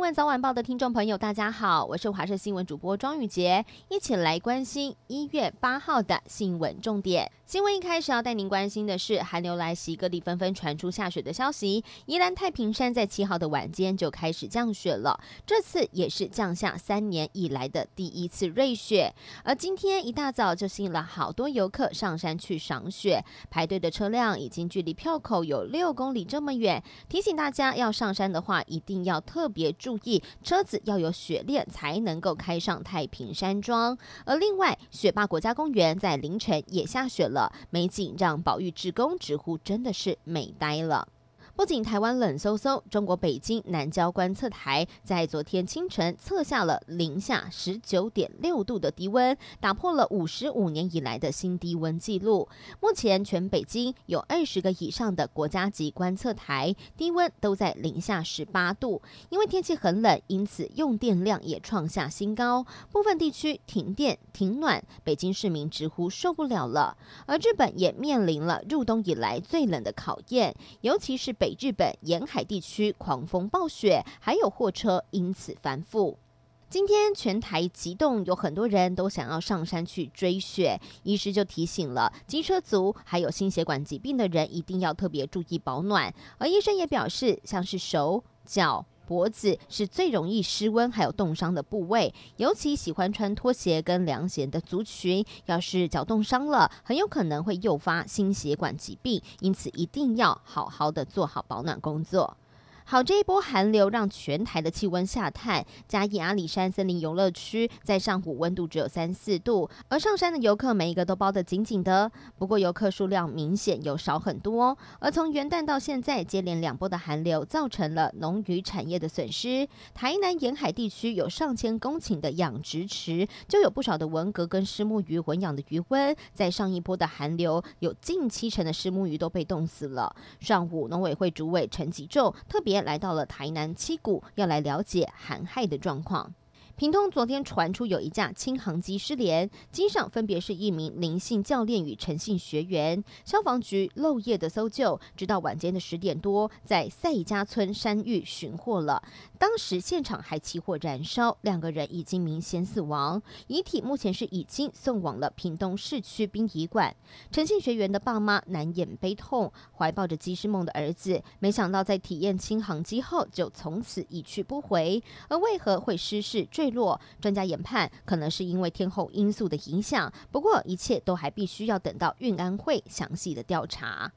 新闻早晚报的听众朋友，大家好，我是华视新闻主播庄宇杰，一起来关心一月八号的新闻重点。新闻一开始要带您关心的是寒流来袭，各地纷纷传出下雪的消息。宜兰太平山在七号的晚间就开始降雪了，这次也是降下三年以来的第一次瑞雪。而今天一大早就吸引了好多游客上山去赏雪，排队的车辆已经距离票口有六公里这么远，提醒大家要上山的话，一定要特别注意，车子要有雪链才能够开上太平山庄。而另外，雪霸国家公园在凌晨也下雪了，美景让保育职工直呼真的是美呆了。不仅台湾冷飕飕，中国北京南郊观测台在昨天清晨测下了零下十九点六度的低温，打破了五十五年以来的新低温纪录。目前全北京有二十个以上的国家级观测台，低温都在零下十八度。因为天气很冷，因此用电量也创下新高，部分地区停电停暖，北京市民直呼受不了了。而日本也面临了入冬以来最冷的考验，尤其是北。日本沿海地区狂风暴雪，还有货车因此翻覆。今天全台急冻，有很多人都想要上山去追雪。医师就提醒了机车族，还有心血管疾病的人，一定要特别注意保暖。而医生也表示，像是手脚。脖子是最容易失温还有冻伤的部位，尤其喜欢穿拖鞋跟凉鞋的族群，要是脚冻伤了，很有可能会诱发心血管疾病，因此一定要好好的做好保暖工作。好，这一波寒流让全台的气温下探。嘉义阿里山森林游乐区在上午温度只有三四度，而上山的游客每一个都包得紧紧的。不过游客数量明显有少很多。而从元旦到现在，接连两波的寒流造成了农渔产业的损失。台南沿海地区有上千公顷的养殖池，就有不少的文蛤跟虱目鱼混养的鱼温，在上一波的寒流，有近七成的虱目鱼都被冻死了。上午农委会主委陈吉仲特别。来到了台南七股，要来了解寒害的状况。屏东昨天传出有一架轻航机失联，机上分别是一名林姓教练与陈姓学员。消防局漏夜的搜救，直到晚间的十点多，在赛家村山域寻获了。当时现场还起火燃烧，两个人已经明显死亡，遗体目前是已经送往了屏东市区殡仪馆。陈姓学员的爸妈难掩悲痛，怀抱着机师梦的儿子，没想到在体验轻航机后，就从此一去不回。而为何会失事坠落，专家研判可能是因为天候因素的影响，不过一切都还必须要等到运安会详细的调查。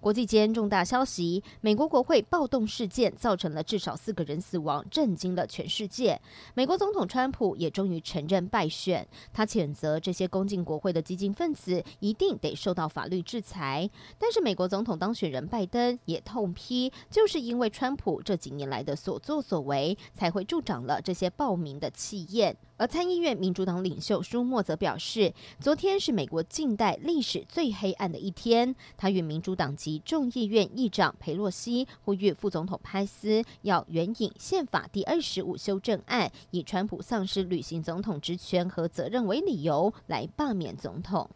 国际间重大消息：美国国会暴动事件造成了至少四个人死亡，震惊了全世界。美国总统川普也终于承认败选，他谴责这些攻进国会的激进分子一定得受到法律制裁。但是美国总统当选人拜登也痛批，就是因为川普这几年来的所作所为，才会助长了这些暴民的气焰。而参议院民主党领袖舒默则表示，昨天是美国近代历史最黑暗的一天。他与民主党籍众议院议长裴洛西呼吁副总统派斯要援引宪法第二十五修正案，以川普丧失履行总统职权和责任为理由来罢免总统。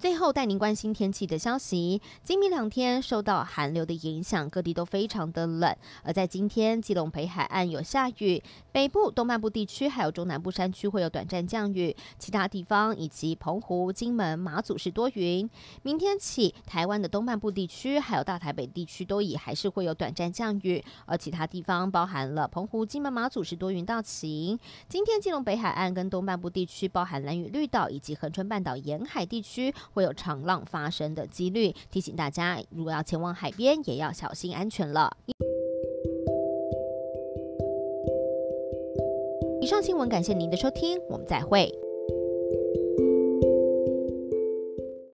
最后带您关心天气的消息。今明两天受到寒流的影响，各地都非常的冷。而在今天，基隆北海岸有下雨，北部、东半部地区还有中南部山区会有短暂降雨，其他地方以及澎湖、金门、马祖是多云。明天起，台湾的东半部地区还有大台北地区都以还是会有短暂降雨，而其他地方包含了澎湖、金门、马祖是多云到晴。今天，基隆北海岸跟东半部地区，包含蓝屿绿岛以及恒春半岛沿海地区。会有长浪发生的几率，提醒大家，如果要前往海边，也要小心安全了。以上新闻，感谢您的收听，我们再会。